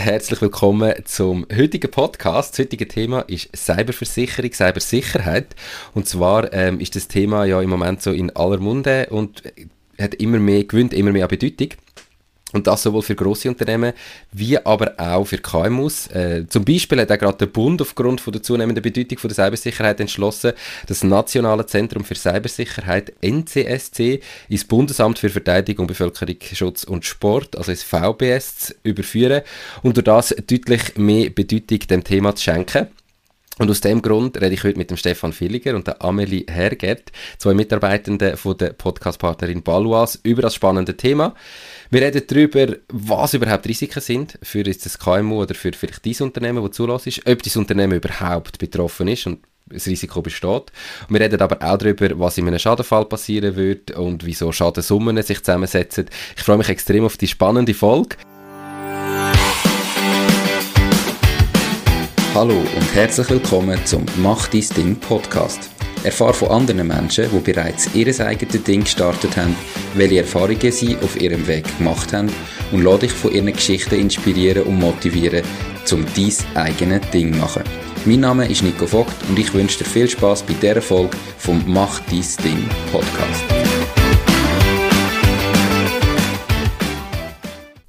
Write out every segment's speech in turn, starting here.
Herzlich willkommen zum heutigen Podcast. Das heutige Thema ist Cyberversicherung, Cybersicherheit. Und zwar ähm, ist das Thema ja im Moment so in aller Munde und hat immer mehr, gewinnt immer mehr an Bedeutung. Und das sowohl für grosse Unternehmen wie aber auch für KMUs. Äh, zum Beispiel hat auch gerade der Bund aufgrund von der zunehmenden Bedeutung von der Cybersicherheit entschlossen, das Nationale Zentrum für Cybersicherheit NCSC ins Bundesamt für Verteidigung, Bevölkerungsschutz und Sport, also ins VBS, zu überführen und durch das deutlich mehr Bedeutung dem Thema zu schenken. Und aus dem Grund rede ich heute mit dem Stefan Villiger und der Amelie Hergert, zwei Mitarbeitenden von der Podcastpartnerin Baluas, über das spannende Thema. Wir reden darüber, was überhaupt Risiken sind für das KMU oder für vielleicht dieses Unternehmen, das zulässt, ob dieses Unternehmen überhaupt betroffen ist und das Risiko besteht. Wir reden aber auch darüber, was in einem Schadenfall passieren wird und wieso Schadensummen sich zusammensetzen. Ich freue mich extrem auf die spannende Folge. Hallo und herzlich willkommen zum Mach dein Ding Podcast. Erfahre von anderen Menschen, die bereits ihr eigenes Ding gestartet haben, welche Erfahrungen sie auf ihrem Weg gemacht haben und lade dich von ihren Geschichten inspirieren und motivieren, um dein eigenes Ding zu machen. Mein Name ist Nico Vogt und ich wünsche dir viel Spaß bei dieser Folge vom Mach dein Ding Podcast.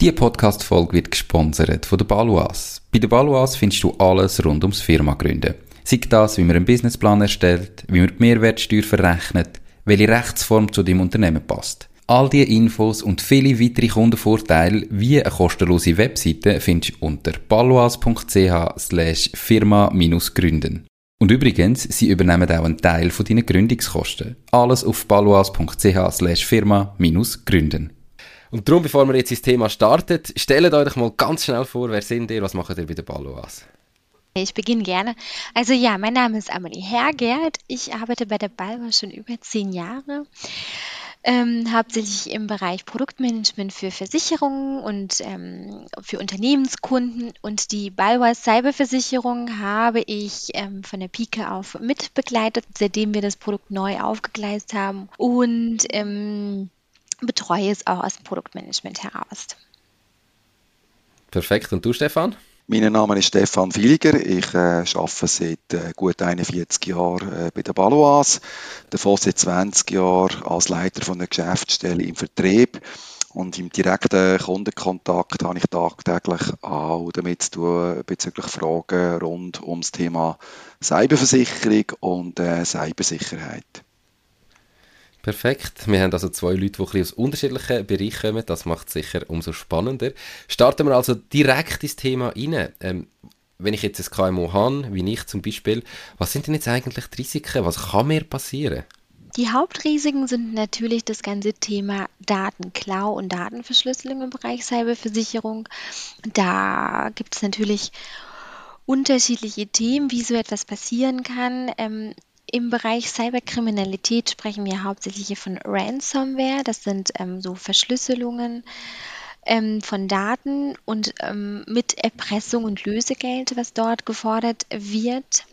Diese Podcast-Folge wird gesponsert von der Baluas. Bei der Baluas findest du alles rund ums Firma gründen. Sei das, wie man einen Businessplan erstellt, wie man die Mehrwertsteuer verrechnet, welche Rechtsform zu deinem Unternehmen passt. All diese Infos und viele weitere Kundenvorteile wie eine kostenlose Webseite findest du unter slash firma-gründen. Und übrigens, sie übernehmen auch einen Teil von deinen Gründungskosten. Alles auf slash firma-gründen. Und darum, bevor wir jetzt ins Thema starten, stellt euch mal ganz schnell vor, wer sind ihr, was macht ihr bei der Baluas? Ich beginne gerne. Also ja, mein Name ist Amelie Hergert. Ich arbeite bei der Baluas schon über zehn Jahre. Ähm, hauptsächlich im Bereich Produktmanagement für Versicherungen und ähm, für Unternehmenskunden. Und die Balwas Cyberversicherung habe ich ähm, von der Pike auf mitbegleitet, seitdem wir das Produkt neu aufgegleist haben. Und ähm, betreue es auch aus dem Produktmanagement heraus. Perfekt. Und du, Stefan? Mein Name ist Stefan Villiger. Ich äh, arbeite seit äh, gut 41 Jahren äh, bei der Balois. Davor seit 20 Jahren als Leiter von der Geschäftsstelle im Vertrieb. Und im direkten Kundenkontakt habe ich tagtäglich auch damit zu tun, bezüglich Fragen rund ums Thema Cyberversicherung und äh, Cybersicherheit. Perfekt. Wir haben also zwei Leute, die aus unterschiedlichen Bereichen kommen. Das macht es sicher umso spannender. Starten wir also direkt ins Thema rein. Ähm, wenn ich jetzt ein KMU habe, wie ich zum Beispiel, was sind denn jetzt eigentlich die Risiken? Was kann mir passieren? Die Hauptrisiken sind natürlich das ganze Thema Datenklau und Datenverschlüsselung im Bereich Cyberversicherung. Da gibt es natürlich unterschiedliche Themen, wie so etwas passieren kann. Ähm, im Bereich Cyberkriminalität sprechen wir hauptsächlich hier von Ransomware. Das sind ähm, so Verschlüsselungen ähm, von Daten und ähm, mit Erpressung und Lösegeld, was dort gefordert wird.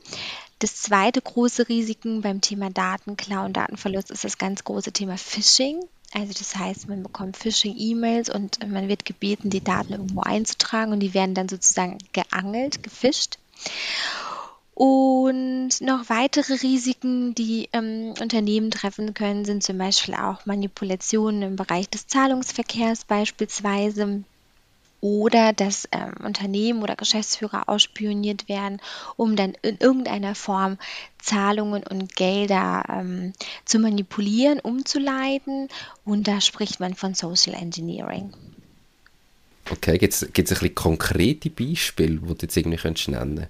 Das zweite große Risiken beim Thema Datenklau und Datenverlust ist das ganz große Thema Phishing. Also das heißt, man bekommt Phishing-E-Mails und man wird gebeten, die Daten irgendwo einzutragen und die werden dann sozusagen geangelt, gefischt. Und noch weitere Risiken, die ähm, Unternehmen treffen können, sind zum Beispiel auch Manipulationen im Bereich des Zahlungsverkehrs beispielsweise oder dass ähm, Unternehmen oder Geschäftsführer ausspioniert werden, um dann in irgendeiner Form Zahlungen und Gelder ähm, zu manipulieren, umzuleiten. Und da spricht man von Social Engineering. Okay, gibt es ein bisschen konkrete Beispiele, die du jetzt irgendwie nennen könntest?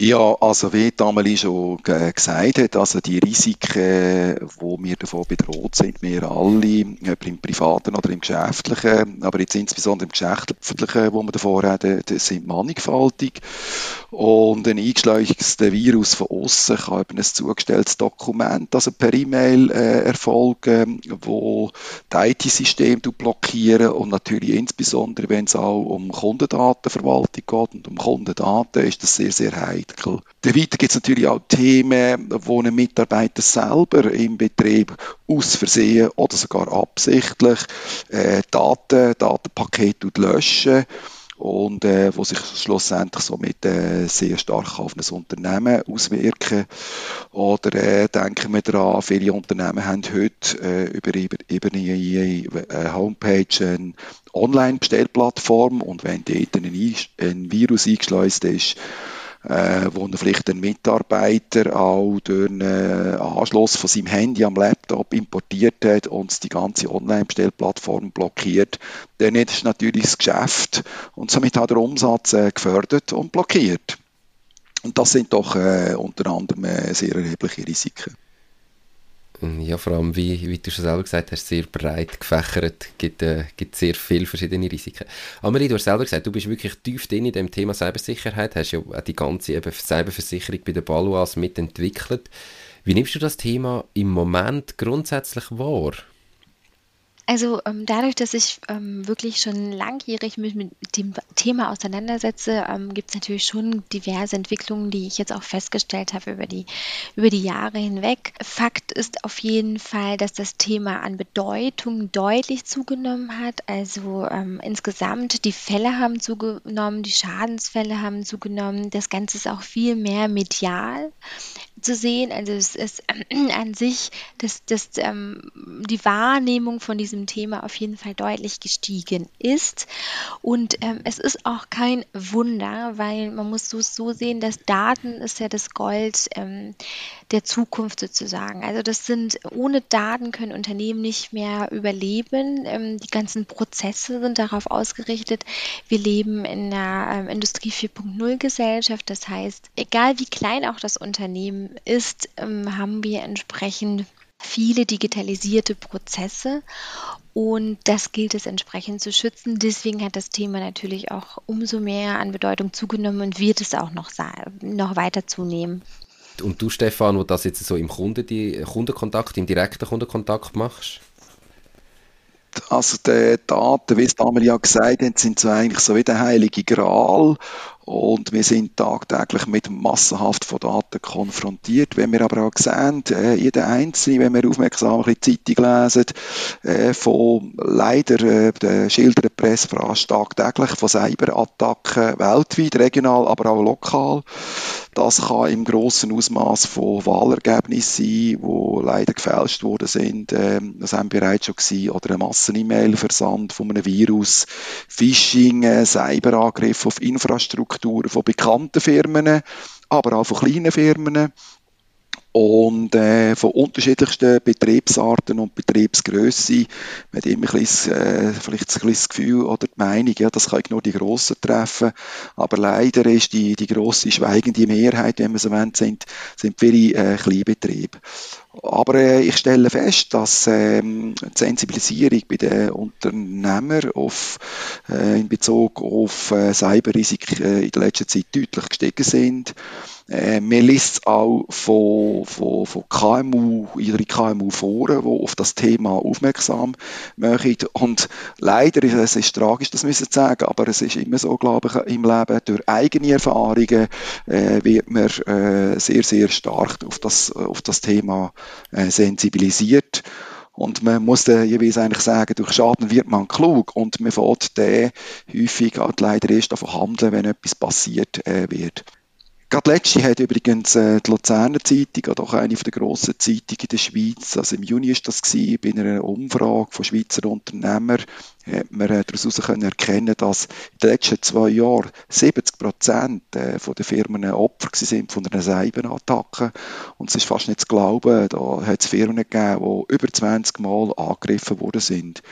Ja, also wie Amelie schon gesagt hat, also die Risiken, wo wir davon bedroht sind, wir alle, ob im privaten oder im geschäftlichen, aber jetzt insbesondere im geschäftlichen, wo wir davor reden, sind mannigfaltig. Und ein eingeschleuchtes Virus von außen kann über ein zugestelltes Dokument, also per E-Mail äh, erfolgen, wo die IT-Systeme blockieren und natürlich insbesondere, wenn es auch um Kundendatenverwaltung geht und um Kundendaten, ist das sehr, sehr heikel. Artikel. Weiter gibt es natürlich auch Themen, wo ein Mitarbeiter selber im Betrieb aus Versehen oder sogar absichtlich äh, Daten, Datenpakete löschen und äh, wo sich schlussendlich somit äh, sehr stark auf ein Unternehmen auswirken. Oder äh, denken wir daran, viele Unternehmen haben heute äh, über, über, über eine, eine Homepage eine Online-Bestellplattform und wenn dort ein, ein Virus eingeschleust ist, äh, wo vielleicht ein Mitarbeiter auch durch einen äh, Anschluss von seinem Handy am Laptop importiert hat und die ganze Online-Bestellplattform blockiert, dann ist natürlich das Geschäft und somit hat der Umsatz äh, gefördert und blockiert. Und das sind doch äh, unter anderem äh, sehr erhebliche Risiken. Ja, vor allem, wie, wie du schon selber gesagt hast, sehr breit gefächert, gibt, äh, gibt sehr viele verschiedene Risiken. Amelie, du hast selber gesagt, du bist wirklich tief drin in dem Thema Cybersicherheit, hast ja auch die ganze eben Cyberversicherung bei der Baluas mitentwickelt. Wie nimmst du das Thema im Moment grundsätzlich wahr? Also ähm, dadurch, dass ich ähm, wirklich schon langjährig mich mit dem Thema auseinandersetze, ähm, gibt es natürlich schon diverse Entwicklungen, die ich jetzt auch festgestellt habe über die, über die Jahre hinweg. Fakt ist auf jeden Fall, dass das Thema an Bedeutung deutlich zugenommen hat. Also ähm, insgesamt die Fälle haben zugenommen, die Schadensfälle haben zugenommen. Das Ganze ist auch viel mehr medial zu sehen. Also es ist äh, an sich dass, dass ähm, die Wahrnehmung von diesem Thema auf jeden Fall deutlich gestiegen ist. Und ähm, es ist auch kein Wunder, weil man muss so, so sehen, dass Daten ist ja das Gold ähm, der Zukunft sozusagen. Also das sind, ohne Daten können Unternehmen nicht mehr überleben. Ähm, die ganzen Prozesse sind darauf ausgerichtet. Wir leben in einer ähm, Industrie 4.0 Gesellschaft. Das heißt, egal wie klein auch das Unternehmen ist, ähm, haben wir entsprechend viele digitalisierte Prozesse und das gilt es entsprechend zu schützen. Deswegen hat das Thema natürlich auch umso mehr an Bedeutung zugenommen und wird es auch noch, noch weiter zunehmen. Und du, Stefan, wo das jetzt so im Kunde, die Kundenkontakt, im direkten Kundenkontakt machst? Also die Daten, wie es damals ja gesagt haben, sind so eigentlich so wie der heilige Gral und wir sind tagtäglich mit massenhaft von Daten konfrontiert. Wenn wir aber auch sehen, äh, jeder Einzelne, wenn wir aufmerksam ein die Zeitung lesen, äh, von leider äh, der schildert Presse fast tagtäglich von Cyberattacken weltweit, regional, aber auch lokal. Das kann im grossen Ausmaß von Wahlergebnissen sein, wo leider gefälscht worden sind. Ähm, das haben wir bereits schon gesehen. Oder ein Massen-E-Mail-Versand von einem Virus, Phishing, äh, Cyberangriff auf Infrastruktur von bekannten Firmen, aber auch von kleinen Firmen und äh, von unterschiedlichsten Betriebsarten und Betriebsgröße. Man immer ein bisschen, äh, vielleicht ein bisschen das Gefühl oder die Meinung, ja, das kann ich nur die Grossen treffen. Aber leider ist die, die grosse schweigende Mehrheit, wenn wir so wollen, sind, sind viele äh, Kleinbetriebe. Aber äh, ich stelle fest, dass ähm, die Sensibilisierung bei den Unternehmern auf, äh, in Bezug auf äh, Cyberrisiken äh, in der letzten Zeit deutlich gestiegen sind. Äh, man liest auch von, von, von KMU, ihre KMU-Foren, die auf das Thema aufmerksam machen. Und leider, es ist tragisch, das müssen sagen, aber es ist immer so, glaube ich, im Leben, durch eigene Erfahrungen äh, wird man äh, sehr, sehr stark auf das, auf das Thema äh, sensibilisiert. Und man muss jeweils eigentlich sagen, durch Schaden wird man klug. Und man fährt dann häufig halt leider erst davon handeln, wenn etwas passiert äh, wird. Gerade letzte hat übrigens äh, die Luzerner Zeitung, auch eine der grossen Zeitungen in der Schweiz, also im Juni ist das gewesen, bei einer Umfrage von Schweizer Unternehmern, hat man äh, daraus können erkennen, dass in den letzten zwei Jahren 70 Prozent äh, von den Firmen Opfer sind von einer Cyberattacke. Und es ist fast nicht zu glauben, da hat es Firmen gegeben, die über 20 Mal angegriffen worden sind.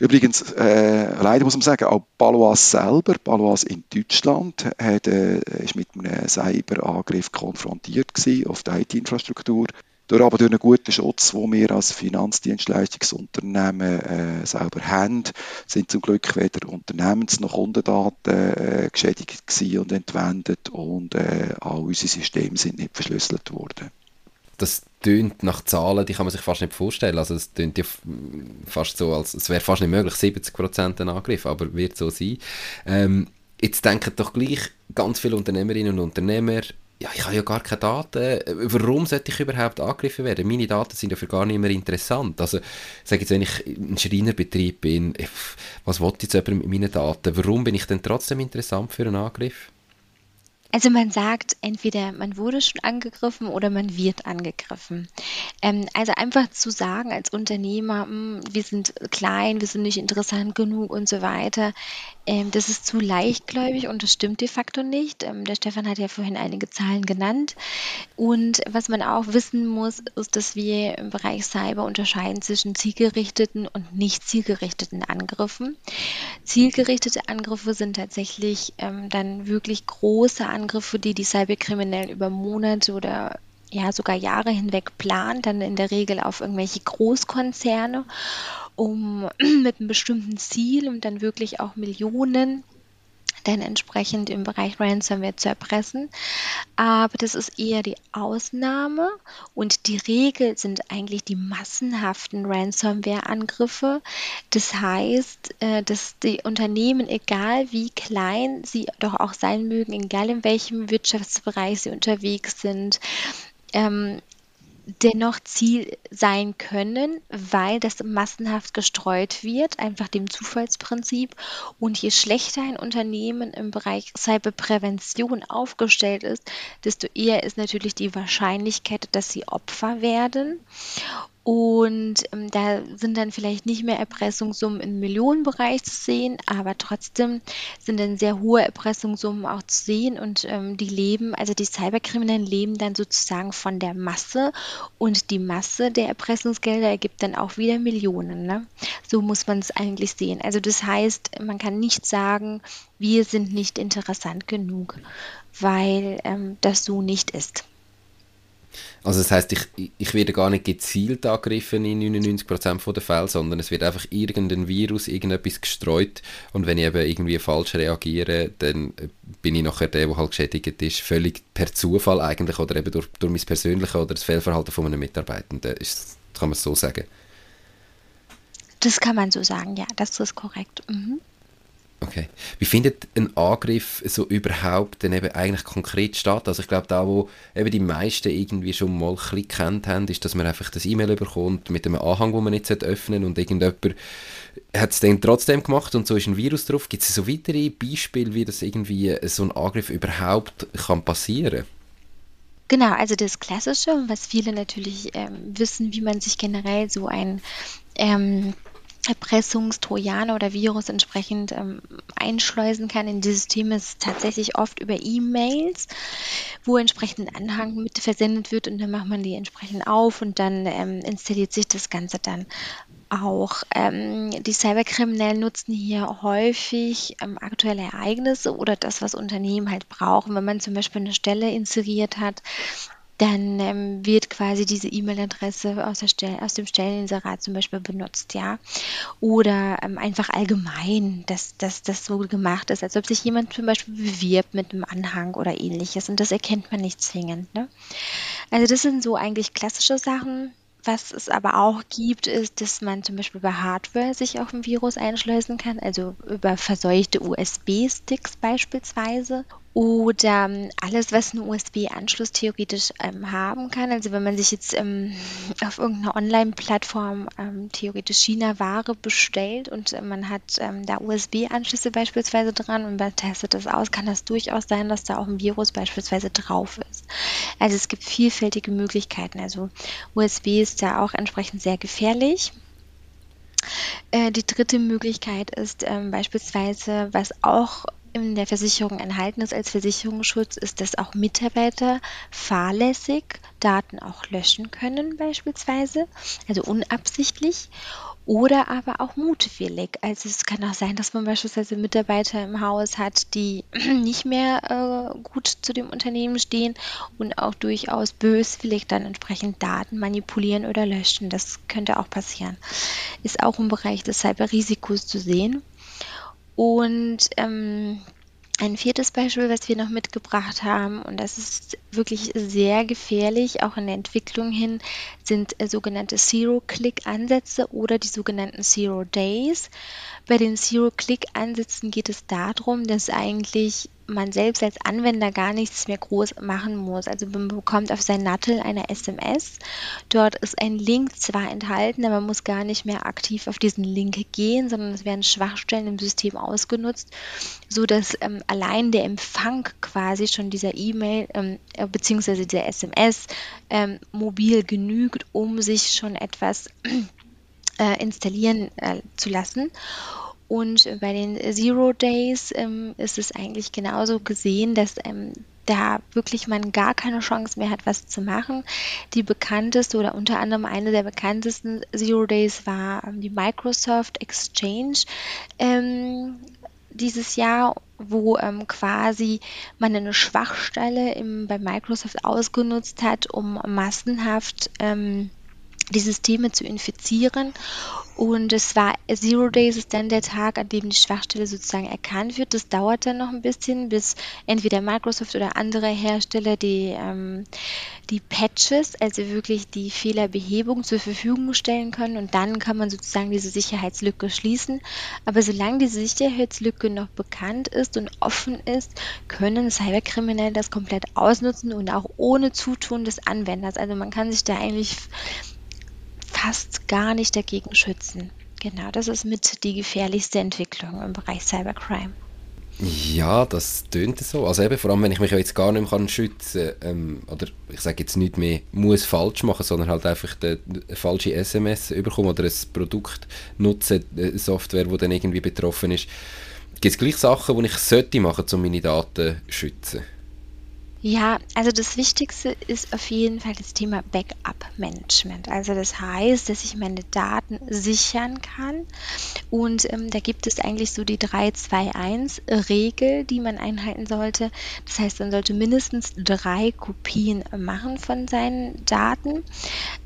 Übrigens, äh, leider muss man sagen, auch Palois selber, Palois in Deutschland, hat, äh, ist mit einem Cyberangriff konfrontiert gewesen auf die IT-Infrastruktur. Durch aber durch einen guten Schutz, den wir als Finanzdienstleistungsunternehmen äh, selber haben, sind zum Glück weder Unternehmens- noch Kundendaten äh, geschädigt und entwendet und äh, auch unsere Systeme sind nicht verschlüsselt worden das tönt nach Zahlen, die kann man sich fast nicht vorstellen. Also es tönt ja fast so, als es wäre fast nicht möglich, 70% ein Angriff, aber wird so sein. Ähm, jetzt denken doch gleich ganz viele Unternehmerinnen und Unternehmer, ja, ich habe ja gar keine Daten. Warum sollte ich überhaupt angegriffen werden? Meine Daten sind ja für gar nicht mehr interessant. Also, sage jetzt, wenn ich ein Schreinerbetrieb bin, was wollte jetzt jemand mit meinen Daten? Warum bin ich denn trotzdem interessant für einen Angriff? Also man sagt entweder man wurde schon angegriffen oder man wird angegriffen. Ähm, also einfach zu sagen als Unternehmer, hm, wir sind klein, wir sind nicht interessant genug und so weiter, ähm, das ist zu leichtgläubig und das stimmt de facto nicht. Ähm, der Stefan hat ja vorhin einige Zahlen genannt. Und was man auch wissen muss, ist, dass wir im Bereich Cyber unterscheiden zwischen zielgerichteten und nicht zielgerichteten Angriffen. Zielgerichtete Angriffe sind tatsächlich ähm, dann wirklich große Angriffe, die die Cyberkriminellen über Monate oder ja sogar Jahre hinweg planen, dann in der Regel auf irgendwelche Großkonzerne um mit einem bestimmten Ziel und dann wirklich auch Millionen dann entsprechend im Bereich Ransomware zu erpressen. Aber das ist eher die Ausnahme und die Regel sind eigentlich die massenhaften Ransomware-Angriffe. Das heißt, äh, dass die Unternehmen, egal wie klein sie doch auch sein mögen, egal in welchem Wirtschaftsbereich sie unterwegs sind, ähm, dennoch Ziel sein können, weil das massenhaft gestreut wird, einfach dem Zufallsprinzip. Und je schlechter ein Unternehmen im Bereich Cyberprävention aufgestellt ist, desto eher ist natürlich die Wahrscheinlichkeit, dass sie Opfer werden. Und ähm, da sind dann vielleicht nicht mehr Erpressungssummen im Millionenbereich zu sehen, aber trotzdem sind dann sehr hohe Erpressungssummen auch zu sehen und ähm, die leben, also die Cyberkriminellen leben dann sozusagen von der Masse und die Masse der Erpressungsgelder ergibt dann auch wieder Millionen. Ne? So muss man es eigentlich sehen. Also das heißt, man kann nicht sagen, wir sind nicht interessant genug, weil ähm, das so nicht ist. Also das heißt, ich, ich werde gar nicht gezielt angegriffen in 99% der Fälle, sondern es wird einfach irgendein Virus, irgendetwas gestreut und wenn ich eben irgendwie falsch reagiere, dann bin ich nachher der, der halt geschädigt ist, völlig per Zufall eigentlich oder eben durch, durch mein persönliches oder das Fehlverhalten von einem Mitarbeitenden, ist, kann man es so sagen? Das kann man so sagen, ja, das ist korrekt. Mhm. Okay. Wie findet ein Angriff so überhaupt denn eben eigentlich konkret statt? Also ich glaube, da wo eben die meisten irgendwie schon mal ein kennt haben, ist, dass man einfach das E-Mail bekommt mit einem Anhang, wo man nicht öffnen und irgendjemand hat es dann trotzdem gemacht und so ist ein Virus drauf. Gibt es so weitere Beispiele, wie das irgendwie so ein Angriff überhaupt kann passieren? Genau, also das Klassische, was viele natürlich ähm, wissen, wie man sich generell so ein ähm, Erpressungstrojaner oder Virus entsprechend ähm, einschleusen kann in die Systeme, ist tatsächlich oft über E-Mails, wo entsprechend ein Anhang mit versendet wird und dann macht man die entsprechend auf und dann ähm, installiert sich das Ganze dann auch. Ähm, die Cyberkriminellen nutzen hier häufig ähm, aktuelle Ereignisse oder das, was Unternehmen halt brauchen. Wenn man zum Beispiel eine Stelle inseriert hat, dann ähm, wird quasi diese E-Mail-Adresse aus, aus dem Stelleninserat zum Beispiel benutzt, ja. Oder ähm, einfach allgemein, dass, dass das so gemacht ist, als ob sich jemand zum Beispiel bewirbt mit einem Anhang oder ähnliches. Und das erkennt man nicht zwingend. Ne? Also das sind so eigentlich klassische Sachen. Was es aber auch gibt, ist, dass man zum Beispiel bei Hardware sich auf ein Virus einschleusen kann, also über verseuchte USB-Sticks beispielsweise oder ähm, alles, was einen USB-Anschluss theoretisch ähm, haben kann. Also wenn man sich jetzt ähm, auf irgendeiner Online-Plattform ähm, theoretisch China-Ware bestellt und äh, man hat ähm, da USB-Anschlüsse beispielsweise dran und man testet das aus, kann das durchaus sein, dass da auch ein Virus beispielsweise drauf ist. Also es gibt vielfältige Möglichkeiten. Also USB ist da auch entsprechend sehr gefährlich. Äh, die dritte Möglichkeit ist ähm, beispielsweise, was auch in der Versicherung enthalten ist als Versicherungsschutz, ist, dass auch Mitarbeiter fahrlässig Daten auch löschen können beispielsweise, also unabsichtlich oder aber auch mutwillig. Also es kann auch sein, dass man beispielsweise Mitarbeiter im Haus hat, die nicht mehr äh, gut zu dem Unternehmen stehen und auch durchaus böswillig dann entsprechend Daten manipulieren oder löschen. Das könnte auch passieren. Ist auch im Bereich des Cyberrisikos zu sehen. Und ähm, ein viertes Beispiel, was wir noch mitgebracht haben, und das ist wirklich sehr gefährlich, auch in der Entwicklung hin, sind äh, sogenannte Zero-Click-Ansätze oder die sogenannten Zero Days. Bei den Zero-Click-Ansätzen geht es darum, dass eigentlich man selbst als Anwender gar nichts mehr groß machen muss. Also man bekommt auf sein Nattel eine SMS. Dort ist ein Link zwar enthalten, aber man muss gar nicht mehr aktiv auf diesen Link gehen, sondern es werden Schwachstellen im System ausgenutzt, sodass ähm, allein der Empfang quasi schon dieser E-Mail ähm, äh, bzw. dieser SMS ähm, mobil genügt, um sich schon etwas äh, installieren äh, zu lassen. Und bei den Zero Days ähm, ist es eigentlich genauso gesehen, dass ähm, da wirklich man gar keine Chance mehr hat, was zu machen. Die bekannteste oder unter anderem eine der bekanntesten Zero Days war ähm, die Microsoft Exchange ähm, dieses Jahr, wo ähm, quasi man eine Schwachstelle im, bei Microsoft ausgenutzt hat, um massenhaft ähm, die Systeme zu infizieren. Und es war Zero Days ist dann der Tag, an dem die Schwachstelle sozusagen erkannt wird. Das dauert dann noch ein bisschen, bis entweder Microsoft oder andere Hersteller die, ähm, die Patches, also wirklich die Fehlerbehebung zur Verfügung stellen können. Und dann kann man sozusagen diese Sicherheitslücke schließen. Aber solange diese Sicherheitslücke noch bekannt ist und offen ist, können Cyberkriminelle das komplett ausnutzen und auch ohne Zutun des Anwenders. Also man kann sich da eigentlich fast gar nicht dagegen schützen. Genau, das ist mit die gefährlichste Entwicklung im Bereich Cybercrime. Ja, das tönt so. Also eben, vor allem, wenn ich mich jetzt gar nicht mehr schützen kann, ähm, oder ich sage jetzt nicht mehr, muss falsch machen, sondern halt einfach eine falsche SMS bekommen oder ein Produkt nutzen, eine Software, die dann irgendwie betroffen ist. Gibt es gleich Sachen, die ich sollte machen, um meine Daten zu schützen? Ja, also das Wichtigste ist auf jeden Fall das Thema Backup-Management. Also das heißt, dass ich meine Daten sichern kann. Und ähm, da gibt es eigentlich so die 3-2-1-Regel, die man einhalten sollte. Das heißt, man sollte mindestens drei Kopien machen von seinen Daten,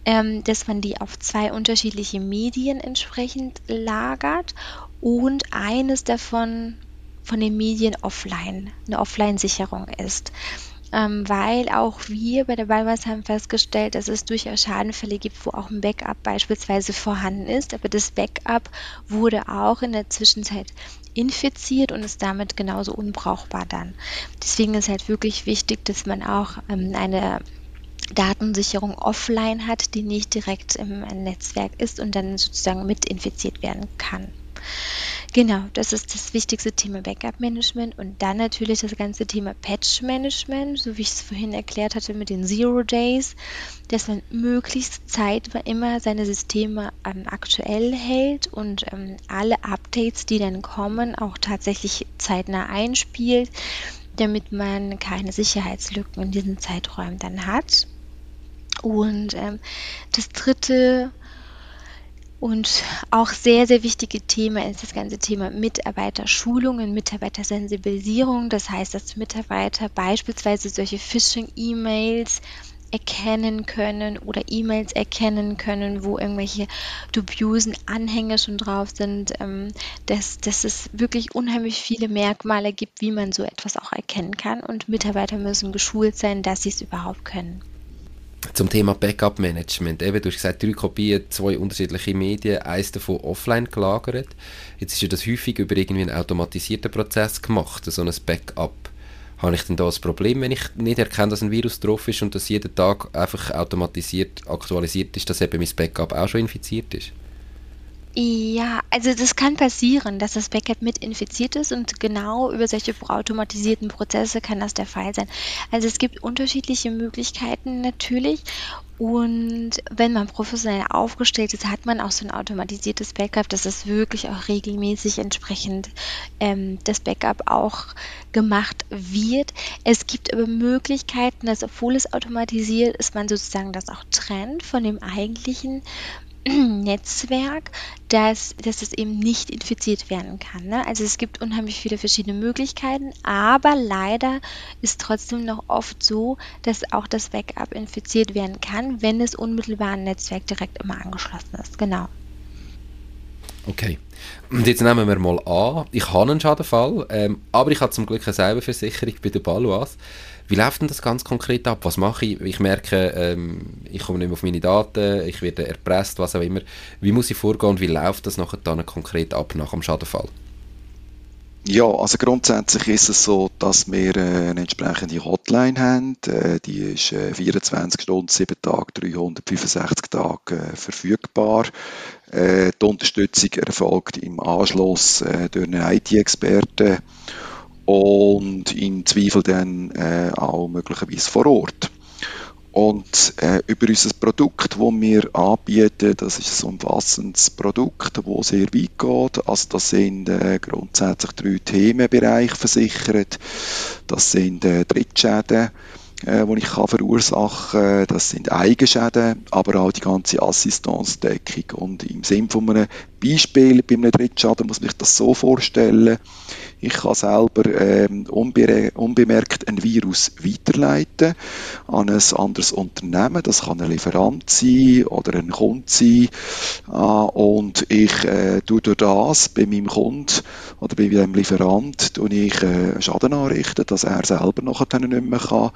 ähm, dass man die auf zwei unterschiedliche Medien entsprechend lagert und eines davon von den Medien offline, eine Offline-Sicherung ist ähm, weil auch wir bei der Ballwas haben festgestellt, dass es durchaus Schadenfälle gibt, wo auch ein Backup beispielsweise vorhanden ist, aber das Backup wurde auch in der Zwischenzeit infiziert und ist damit genauso unbrauchbar dann. Deswegen ist halt wirklich wichtig, dass man auch ähm, eine Datensicherung offline hat, die nicht direkt im Netzwerk ist und dann sozusagen mit infiziert werden kann. Genau, das ist das wichtigste Thema Backup-Management und dann natürlich das ganze Thema Patch-Management, so wie ich es vorhin erklärt hatte mit den Zero Days, dass man möglichst zeitnah immer seine Systeme ähm, aktuell hält und ähm, alle Updates, die dann kommen, auch tatsächlich zeitnah einspielt, damit man keine Sicherheitslücken in diesen Zeiträumen dann hat. Und ähm, das dritte und auch sehr, sehr wichtige Thema ist das ganze Thema Mitarbeiterschulungen, Mitarbeitersensibilisierung. Das heißt, dass Mitarbeiter beispielsweise solche Phishing-E-Mails erkennen können oder E-Mails erkennen können, wo irgendwelche dubiosen Anhänge schon drauf sind, ähm, dass, dass es wirklich unheimlich viele Merkmale gibt, wie man so etwas auch erkennen kann. Und Mitarbeiter müssen geschult sein, dass sie es überhaupt können. Zum Thema Backup-Management. Eben, du hast gesagt, drei Kopien, zwei unterschiedliche Medien, eins davon offline gelagert. Jetzt ist ja das häufig über irgendwie einen automatisierten Prozess gemacht, so ein Backup. Habe ich denn da das Problem, wenn ich nicht erkenne, dass ein Virus drauf ist und dass jeden Tag einfach automatisiert aktualisiert ist, dass eben mein Backup auch schon infiziert ist? Ja, also das kann passieren, dass das Backup mit infiziert ist und genau über solche automatisierten Prozesse kann das der Fall sein. Also es gibt unterschiedliche Möglichkeiten natürlich und wenn man professionell aufgestellt ist, hat man auch so ein automatisiertes Backup, dass es wirklich auch regelmäßig entsprechend ähm, das Backup auch gemacht wird. Es gibt aber Möglichkeiten, dass obwohl es automatisiert ist, man sozusagen das auch trennt von dem eigentlichen Netzwerk, dass, dass es eben nicht infiziert werden kann. Ne? Also es gibt unheimlich viele verschiedene Möglichkeiten, aber leider ist trotzdem noch oft so, dass auch das Backup infiziert werden kann, wenn es unmittelbar an Netzwerk direkt immer angeschlossen ist. Genau. Okay. Und jetzt nehmen wir mal an, ich habe einen Schadenfall, ähm, aber ich habe zum Glück eine Cyberversicherung bei der Baluas. Wie läuft denn das ganz konkret ab? Was mache ich? Ich merke, ähm, ich komme nicht mehr auf meine Daten, ich werde erpresst, was auch immer. Wie muss ich vorgehen und wie läuft das nachher dann konkret ab nach dem Schadenfall? Ja, also grundsätzlich ist es so, dass wir äh, eine entsprechende Hotline haben. Äh, die ist 24 Stunden, 7 Tage, 365 Tage verfügbar. Die Unterstützung erfolgt im Anschluss durch einen IT-Experten und im Zweifel dann auch möglicherweise vor Ort. Und äh, über unser Produkt, das wir anbieten, das ist ein umfassendes Produkt, das sehr weit geht. Also das sind äh, grundsätzlich drei Themenbereiche versichert. Das sind äh, Drittschäden, äh, die ich kann verursachen kann. Das sind Eigenschäden, aber auch die ganze Assistenzdeckung. Und im Sinne von einem Beispiel bei einem Drittschaden muss man sich das so vorstellen, ich kann selber ähm, unbemerkt ein Virus weiterleiten an ein anderes Unternehmen. Das kann ein Lieferant sein oder ein Kunde sein. Äh, und ich äh, tue durch das bei meinem Kunden oder bei meinem Lieferant tue ich äh, Schaden anrichten, dass er selber nachher nicht mehr kann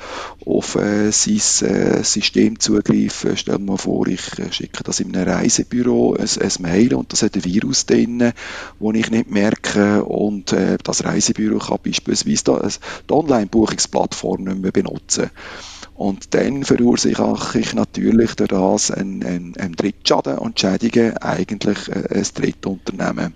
auf äh, sein äh, System zugreifen. Stell mir vor, ich äh, schicke das in einem Reisebüro ein, ein Mail und das hat ein Virus drin, das ich nicht merke und äh, das das Reisebüro kann beispielsweise die Online-Buchungsplattform nicht mehr benutzen. Und dann verursache ich natürlich durch das einen, einen, einen Drittschaden und schädige eigentlich äh, ein Drittunternehmen.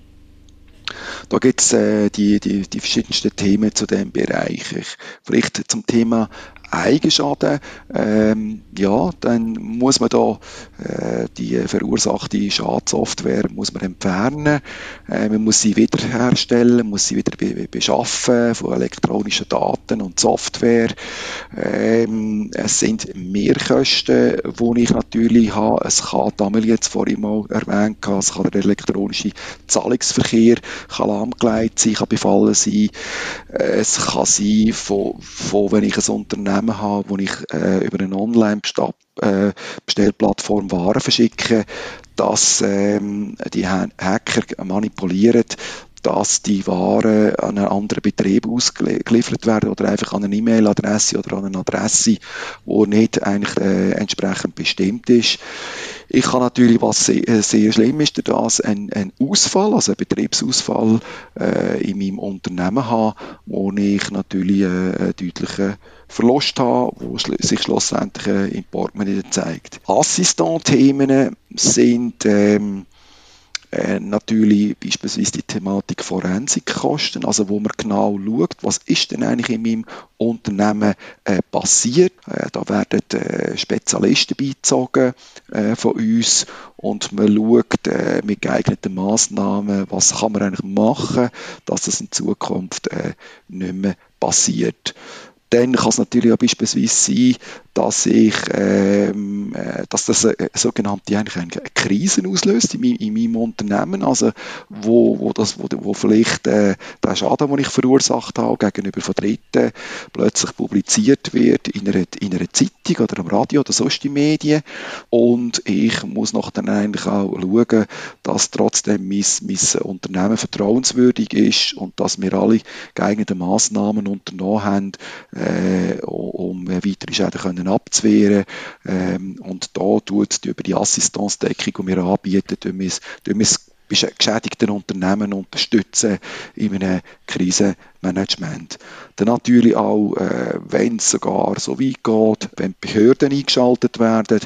Da gibt es äh, die, die, die verschiedensten Themen zu dem Bereich. Ich, vielleicht zum Thema Eigenschaden, ähm, ja, dann muss man da äh, die verursachte Schadsoftware muss man entfernen, äh, man muss sie wiederherstellen, muss sie wieder be beschaffen von elektronischen Daten und Software. Ähm, es sind Mehrkosten, die ich natürlich habe. Es kann, damals jetzt vorhin mal erwähnt, es kann der elektronische Zahlungsverkehr lahmgelegt sein, kann befallen sein. Es kann sein, von, von wenn ich ein Unternehmen Unternehmen habe, wo ich äh, über eine Online-Bestellplattform äh, Waren verschicke, dass ähm, die Hacker manipulieren, dass die Waren an einen anderen Betrieb ausgeliefert werden oder einfach an eine E-Mail-Adresse oder an eine Adresse, die nicht eigentlich äh, entsprechend bestimmt ist. Ich kann natürlich, was sehr, äh, sehr schlimm ist, dass ein, ein Ausfall, also ein Betriebsausfall äh, in meinem Unternehmen haben, wo ich natürlich äh, einen deutlichen Verlust habe, wo sich schlussendlich äh, im Portemonnaie zeigt. Assistant-Themen sind ähm, äh, natürlich beispielsweise die Thematik Forensikkosten, also wo man genau schaut, was ist denn eigentlich in meinem Unternehmen äh, passiert. Äh, da werden äh, Spezialisten beizogen äh, von uns und man schaut mit geeigneten Maßnahmen, was kann man eigentlich machen, dass das in Zukunft nicht mehr passiert. Dann kann es natürlich auch beispielsweise sein, dass ich, ähm, äh, dass das eine sogenannte eigentlich eine Krise auslöst in, in meinem Unternehmen, also wo, wo das, wo, wo vielleicht äh, der Schaden, den ich verursacht habe gegenüber von Dritten, plötzlich publiziert wird in einer, in einer Zeitung oder am Radio oder sonst in Medien. Und ich muss noch dann eigentlich auch schauen, dass trotzdem mein, mein Unternehmen vertrauenswürdig ist und dass wir alle geeignete Maßnahmen unternommen haben, äh, um weitere Schäden können können abzuwehren. Ähm, und da tut über die Assistenzdeckung, die wir anbieten, tun wir, tun wir geschädigten Unternehmen unterstützen in einem Krisenmanagement. Dann natürlich auch, äh, wenn es sogar so weit geht, wenn Behörden eingeschaltet werden,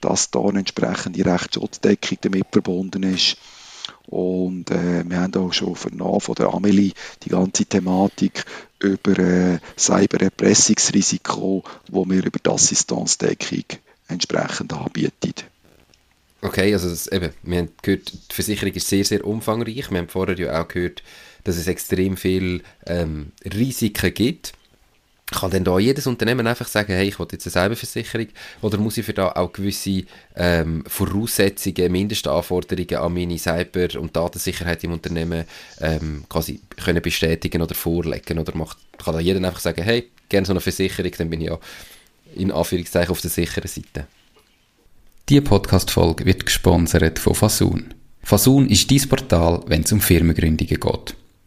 dass da eine entsprechende Rechtsschutzdeckung damit verbunden ist. Und äh, wir haben auch schon vernommen von der Amelie die ganze Thematik über äh, Cybererpressungsrisiko, wo wir über die Assistenzdeckung entsprechend anbieten. Okay, also das, eben, wir haben gehört, die Versicherung ist sehr, sehr umfangreich. Wir haben vorher ja auch gehört, dass es extrem viele ähm, Risiken gibt. Kann denn da jedes Unternehmen einfach sagen, hey, ich will jetzt eine Cyberversicherung? Oder muss ich für da auch gewisse ähm, Voraussetzungen, Mindestanforderungen an meine Cyber- und Datensicherheit im Unternehmen ähm, quasi können bestätigen oder vorlegen? Oder macht, kann da jeder einfach sagen, hey, gerne so eine Versicherung, dann bin ich ja in Anführungszeichen auf der sicheren Seite? Diese Podcast-Folge wird gesponsert von Fasun. Fasun ist dein Portal, wenn es um Firmengründungen geht.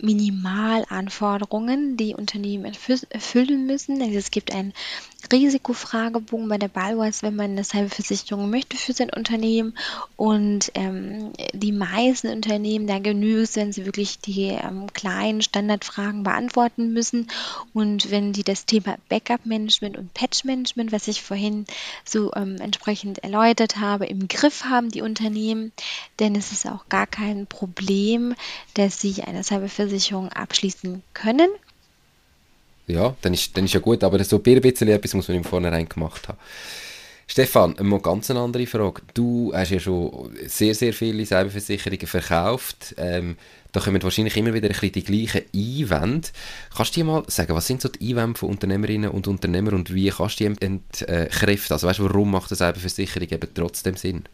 Minimalanforderungen, die Unternehmen erfüllen müssen. Es gibt einen Risikofragebogen bei der Balwas, wenn man eine Cyberversicherung möchte für sein Unternehmen. Und ähm, die meisten Unternehmen, da genügt wenn sie wirklich die ähm, kleinen Standardfragen beantworten müssen. Und wenn die das Thema Backup-Management und Patch-Management, was ich vorhin so ähm, entsprechend erläutert habe, im Griff haben, die Unternehmen, denn es ist auch gar kein Problem, dass sie eine Cyberversicherung abschließen können ja, dann ist, dann ist ja gut, aber so ein bisschen etwas muss man im Vornherein gemacht haben. Stefan, eine ganz andere Frage. Du hast ja schon sehr, sehr viele Cyberversicherungen verkauft. Ähm, da kommen wahrscheinlich immer wieder ein bisschen die gleichen Einwände. Kannst du dir mal sagen, was sind so die Einwände von Unternehmerinnen und Unternehmern und wie kannst du die entkräften? Also weißt du, warum macht eine Cyberversicherung eben trotzdem Sinn?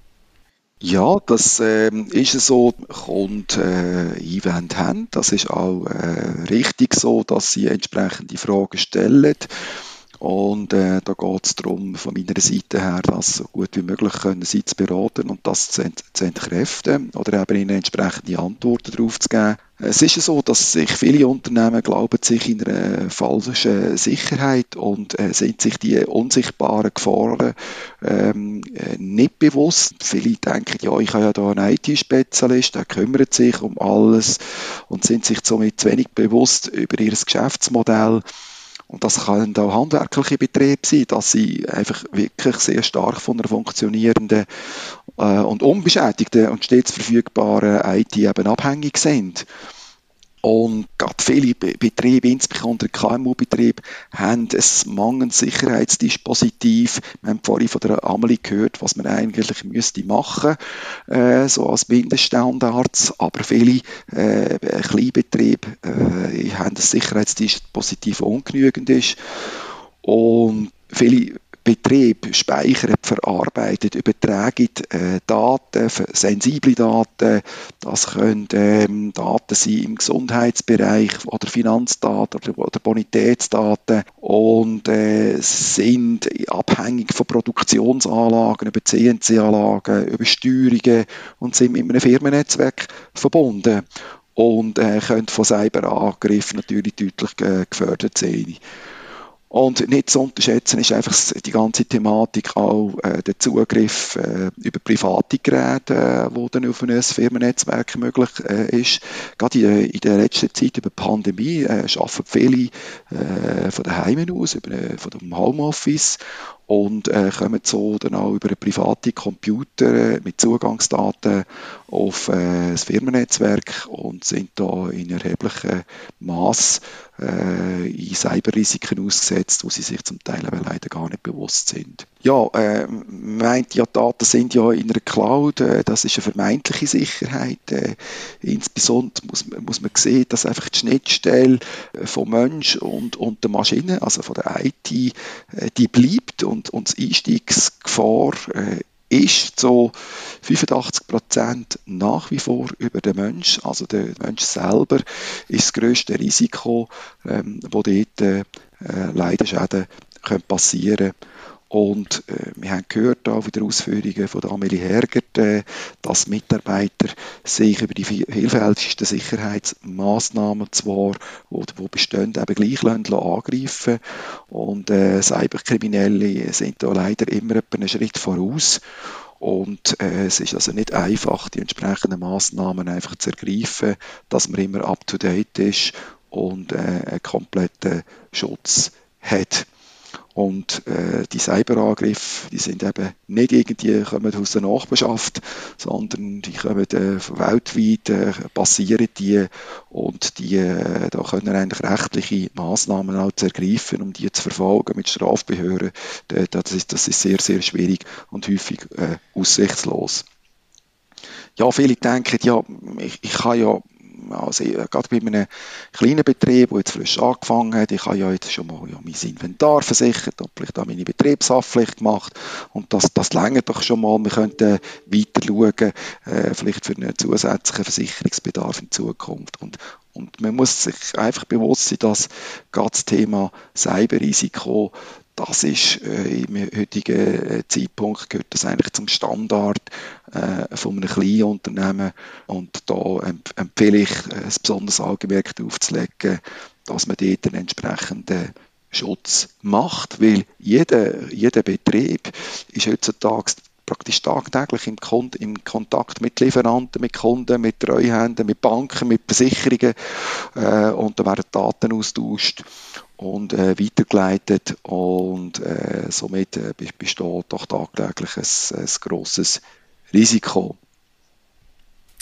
Ja, das äh, ist so, kommt äh, Einwände haben. Das ist auch äh, richtig so, dass sie entsprechende Fragen stellen. Und äh, da geht es darum, von meiner Seite her, das so gut wie möglich können, sie zu beraten und das zu, ent zu entkräften oder eben ihnen entsprechende Antworten darauf zu geben. Es ist so, dass sich viele Unternehmen glauben sich in einer falschen Sicherheit und äh, sind sich die unsichtbaren Gefahren ähm, äh, nicht bewusst. Viele denken, ja, ich habe ja da einen IT-Spezialist, der kümmert sich um alles und sind sich somit zu wenig bewusst über ihr Geschäftsmodell und das können auch handwerkliche Betriebe sein, dass sie einfach wirklich sehr stark von einer funktionierenden äh, und unbeschädigten und stets verfügbaren IT eben abhängig sind. Und gerade viele Betriebe, insbesondere KMU-Betriebe, haben ein mangelndes Sicherheitsdispositiv. Wir haben vorhin von der Amelie gehört, was man eigentlich müsste machen, äh, so als Mindeststandards. Aber viele äh, Kleinbetriebe äh, haben ein Sicherheitsdispositiv, das ungenügend ist. Und viele Betrieb speichert, verarbeitet, überträgt äh, Daten, sensible Daten. Das können ähm, Daten sein im Gesundheitsbereich oder Finanzdaten oder, oder Bonitätsdaten und äh, sind abhängig von Produktionsanlagen, über CNC-Anlagen, über Steuerungen und sind mit einem Firmennetzwerk verbunden und äh, können von Cyberangriffen natürlich deutlich äh, gefördert sein. Und nicht zu unterschätzen ist einfach die ganze Thematik auch äh, der Zugriff äh, über private Geräte, äh, wo dann auf ein Firmennetzwerk möglich äh, ist. Gerade in, in, der letzten Zeit über die Pandemie äh, arbeiten viele äh, von daheim aus, über, äh, von dem Homeoffice und äh, kommen so dann auch über einen privaten Computer äh, mit Zugangsdaten auf äh, das Firmennetzwerk und sind da in erheblichem Maß äh, in Cyberrisiken ausgesetzt, wo sie sich zum Teil aber leider gar nicht bewusst sind. Ja, äh, meint ja, Daten sind ja in einer Cloud, äh, das ist eine vermeintliche Sicherheit. Äh, insbesondere muss, muss man sehen, dass einfach die Schnittstelle äh, vom Mensch und, und der Maschine, also von der IT, äh, die bleibt und und, und die Einstiegsgefahr äh, ist so 85 Prozent nach wie vor über den Mensch. Also der Mensch selber ist das grösste Risiko, ähm, wo dort äh, leider Schäden können passieren können. Und äh, wir haben gehört auch von den Ausführungen von Amelie Hergert, äh, dass Mitarbeiter sich über die vielfältigsten Sicherheitsmaßnahmen zwar, wo, wo bestehen, eben gleich lassen, angreifen Und äh, Cyberkriminelle sind da leider immer einen Schritt voraus. Und äh, es ist also nicht einfach, die entsprechenden Maßnahmen einfach zu ergreifen, dass man immer up to date ist und äh, einen kompletten Schutz hat. Und äh, die Cyberangriffe, die sind eben nicht irgendwie kommen aus der Nachbarschaft, sondern die kommen äh, weltweit, äh, passieren die und die, äh, da können eigentlich rechtliche Maßnahmen auch zu ergreifen, um die zu verfolgen mit Strafbehörden. Das ist, das ist sehr, sehr schwierig und häufig äh, aussichtslos. Ja, viele denken, ja, ich, ich kann ja also gerade bei einem kleinen Betrieb, der jetzt frisch angefangen hat, ich habe ja jetzt schon mal ja, mein Inventar versichert und vielleicht auch meine Betriebshaftpflicht gemacht und das, das längert doch schon mal. Wir könnten weiter schauen, äh, vielleicht für einen zusätzlichen Versicherungsbedarf in Zukunft und, und man muss sich einfach bewusst sein, dass gerade das Thema Cyberrisiko das ist äh, im heutigen äh, Zeitpunkt gehört das eigentlich zum Standard äh, von einem kleinen Unternehmen. Und da emp empfehle ich, äh, ein besonderes Augenmerk darauf zu legen, dass man dort einen entsprechenden Schutz macht, weil jeder, jeder Betrieb ist heutzutage praktisch tagtäglich im, Kon im Kontakt mit Lieferanten, mit Kunden, mit Treuhändern, mit Banken, mit Versicherungen äh, und da werden Daten austauscht und äh, weitergeleitet und äh, somit äh, besteht doch tagtäglich ein, ein grosses Risiko.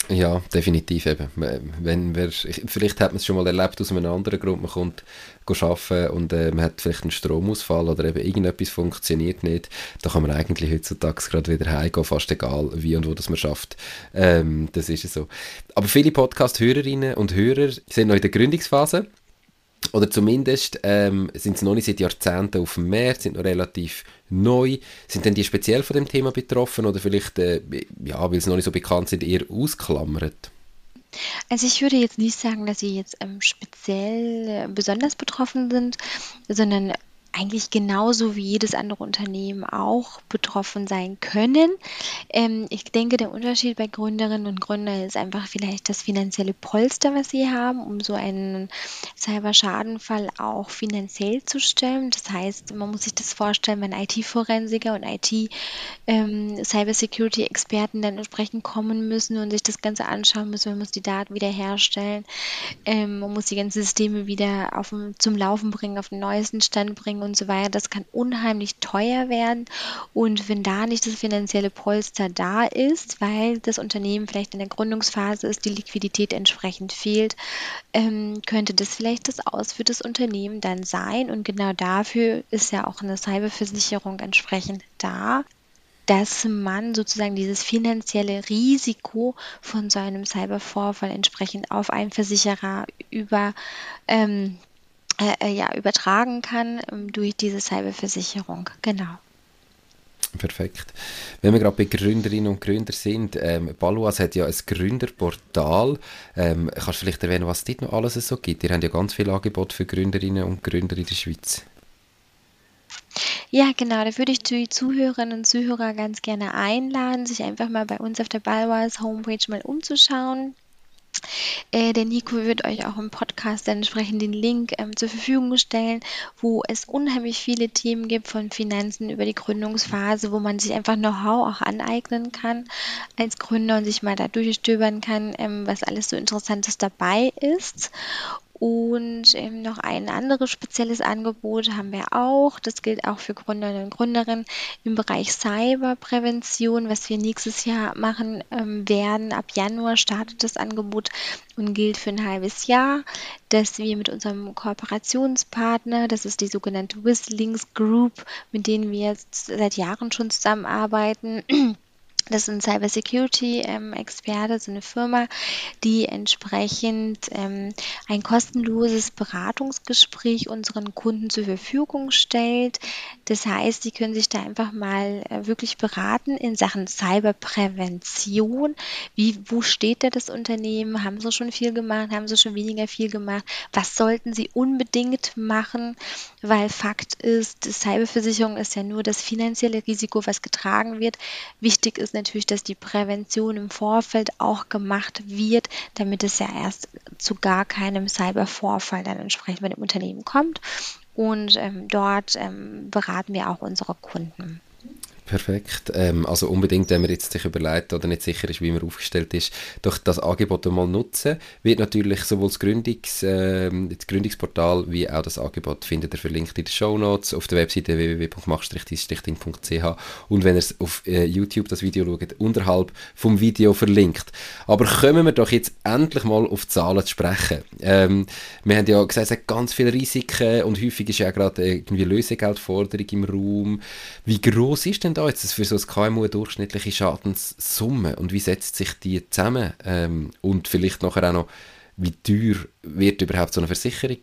Ja, definitiv eben. Wenn wir, vielleicht hat man es schon mal erlebt aus einem anderen Grund, man kommt arbeiten und äh, man hat vielleicht einen Stromausfall oder eben irgendetwas funktioniert nicht, da kann man eigentlich heutzutage gerade wieder heimgehen, fast egal wie und wo das man schafft. Ähm, das ist so. Aber viele Podcast-Hörerinnen und Hörer sind noch in der Gründungsphase oder zumindest ähm, sind sie noch nicht seit Jahrzehnten auf dem Markt, sind noch relativ neu. Sind denn die speziell von dem Thema betroffen oder vielleicht, äh, ja, weil sie noch nicht so bekannt sind, eher ausklammert? Also ich würde jetzt nicht sagen, dass sie jetzt ähm, speziell äh, besonders betroffen sind, sondern eigentlich genauso wie jedes andere Unternehmen auch betroffen sein können. Ähm, ich denke, der Unterschied bei Gründerinnen und Gründern ist einfach vielleicht das finanzielle Polster, was sie haben, um so einen Cyberschadenfall auch finanziell zu stellen. Das heißt, man muss sich das vorstellen, wenn IT-Forensiker und IT-Cybersecurity-Experten ähm, dann entsprechend kommen müssen und sich das Ganze anschauen müssen, man muss die Daten wiederherstellen, ähm, man muss die ganzen Systeme wieder auf, zum Laufen bringen, auf den neuesten Stand bringen und so weiter, das kann unheimlich teuer werden. Und wenn da nicht das finanzielle Polster da ist, weil das Unternehmen vielleicht in der Gründungsphase ist, die Liquidität entsprechend fehlt, ähm, könnte das vielleicht das Aus für das Unternehmen dann sein. Und genau dafür ist ja auch eine Cyberversicherung entsprechend da dass man sozusagen dieses finanzielle Risiko von so einem Cybervorfall entsprechend auf einen Versicherer über ähm, äh, äh, ja, übertragen kann ähm, durch diese Cyberversicherung. Genau. Perfekt. Wenn wir gerade bei Gründerinnen und Gründern sind, ähm, Baluas hat ja ein Gründerportal. Ähm, kannst du vielleicht erwähnen, was es dort noch alles so gibt? Ihr habt ja ganz viel Angebot für Gründerinnen und Gründer in der Schweiz. Ja, genau, da würde ich die Zuhörerinnen und Zuhörer ganz gerne einladen, sich einfach mal bei uns auf der Balwas Homepage mal umzuschauen. Äh, der Nico wird euch auch im Podcast entsprechend den Link ähm, zur Verfügung stellen, wo es unheimlich viele Themen gibt von Finanzen über die Gründungsphase, wo man sich einfach Know-how auch aneignen kann als Gründer und sich mal da durchstöbern kann, ähm, was alles so Interessantes dabei ist. Und ähm, noch ein anderes spezielles Angebot haben wir auch. Das gilt auch für Gründerinnen und Gründerinnen im Bereich Cyberprävention, was wir nächstes Jahr machen ähm, werden. Ab Januar startet das Angebot und gilt für ein halbes Jahr, dass wir mit unserem Kooperationspartner, das ist die sogenannte Whistlinks Group, mit denen wir jetzt seit Jahren schon zusammenarbeiten, Das ist ein Cybersecurity-Experte, so eine Firma, die entsprechend ähm, ein kostenloses Beratungsgespräch unseren Kunden zur Verfügung stellt. Das heißt, sie können sich da einfach mal äh, wirklich beraten in Sachen Cyberprävention. Wie, wo steht da das Unternehmen? Haben sie schon viel gemacht? Haben sie schon weniger viel gemacht? Was sollten sie unbedingt machen? Weil Fakt ist, Cyberversicherung ist ja nur das finanzielle Risiko, was getragen wird. Wichtig ist natürlich, dass die Prävention im Vorfeld auch gemacht wird, damit es ja erst zu gar keinem Cybervorfall dann entsprechend bei dem Unternehmen kommt. Und ähm, dort ähm, beraten wir auch unsere Kunden. Perfekt. Ähm, also unbedingt, wenn man jetzt sich überlegt oder nicht sicher ist, wie man aufgestellt ist, doch das Angebot einmal nutzen. Wird natürlich sowohl das, Gründungs, äh, das Gründungsportal wie auch das Angebot findet ihr verlinkt in den Show Notes auf der Webseite www.mach-ch und wenn ihr auf äh, YouTube das Video schaut, unterhalb vom Video verlinkt. Aber kommen wir doch jetzt endlich mal auf Zahlen zu sprechen. Ähm, wir haben ja gesagt, es hat ganz viele Risiken und häufig ist ja gerade irgendwie Lösegeldforderung im Raum. Wie groß ist denn da jetzt für so ein KMU eine durchschnittliche Schadenssumme und wie setzt sich die zusammen? Ähm, und vielleicht nachher auch noch, wie teuer wird überhaupt so eine Versicherung?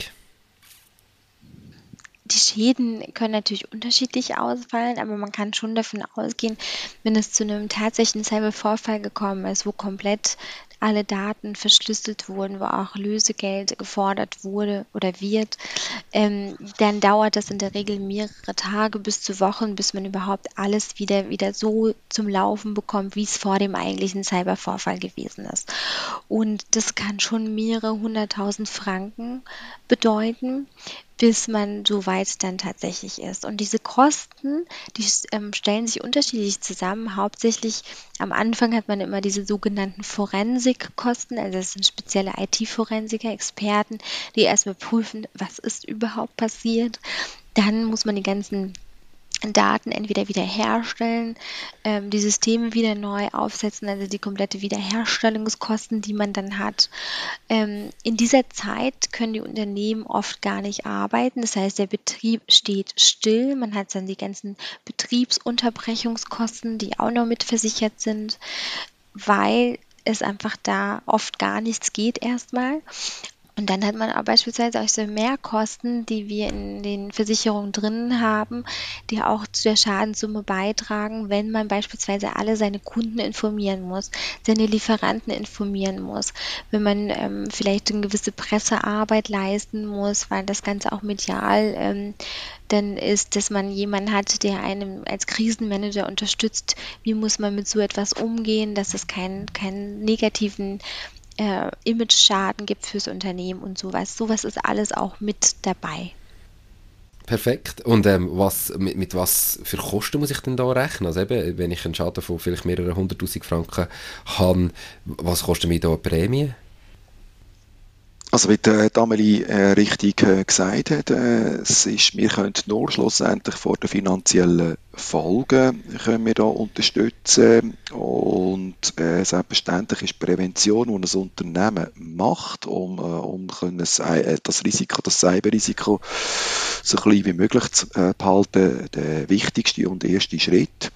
Die Schäden können natürlich unterschiedlich ausfallen, aber man kann schon davon ausgehen, wenn es zu einem tatsächlichen Cybervorfall gekommen ist, wo komplett alle Daten verschlüsselt wurden, wo auch Lösegeld gefordert wurde oder wird, ähm, dann dauert das in der Regel mehrere Tage bis zu Wochen, bis man überhaupt alles wieder, wieder so zum Laufen bekommt, wie es vor dem eigentlichen Cybervorfall gewesen ist. Und das kann schon mehrere hunderttausend Franken bedeuten bis man so weit dann tatsächlich ist. Und diese Kosten, die ähm, stellen sich unterschiedlich zusammen. Hauptsächlich am Anfang hat man immer diese sogenannten Forensikkosten, also das sind spezielle IT-Forensiker, Experten, die erstmal prüfen, was ist überhaupt passiert. Dann muss man die ganzen Daten entweder wiederherstellen, ähm, die Systeme wieder neu aufsetzen, also die komplette Wiederherstellungskosten, die man dann hat. Ähm, in dieser Zeit können die Unternehmen oft gar nicht arbeiten, das heißt, der Betrieb steht still, man hat dann die ganzen Betriebsunterbrechungskosten, die auch noch mitversichert sind, weil es einfach da oft gar nichts geht erstmal. Und dann hat man auch beispielsweise auch so Mehrkosten, die wir in den Versicherungen drin haben, die auch zu der Schadenssumme beitragen, wenn man beispielsweise alle seine Kunden informieren muss, seine Lieferanten informieren muss, wenn man ähm, vielleicht eine gewisse Pressearbeit leisten muss, weil das Ganze auch medial ähm, dann ist, dass man jemanden hat, der einem als Krisenmanager unterstützt. Wie muss man mit so etwas umgehen, dass es keinen, keinen negativen äh, Image-Schaden gibt fürs Unternehmen und sowas. Sowas ist alles auch mit dabei. Perfekt. Und ähm, was, mit, mit, was für Kosten muss ich denn da rechnen? Also eben, wenn ich einen Schaden von vielleicht mehreren hunderttausend Franken habe, was kostet mir da eine Prämie? Also wie der Amelie äh, richtig äh, gesagt hat, äh, es ist, wir können nur schlussendlich vor den finanziellen Folgen können wir da unterstützen und äh, selbstverständlich ist Prävention, die ein Unternehmen macht, um, äh, um können äh, das Risiko, das Cyberrisiko so klein wie möglich zu behalten, der wichtigste und erste Schritt.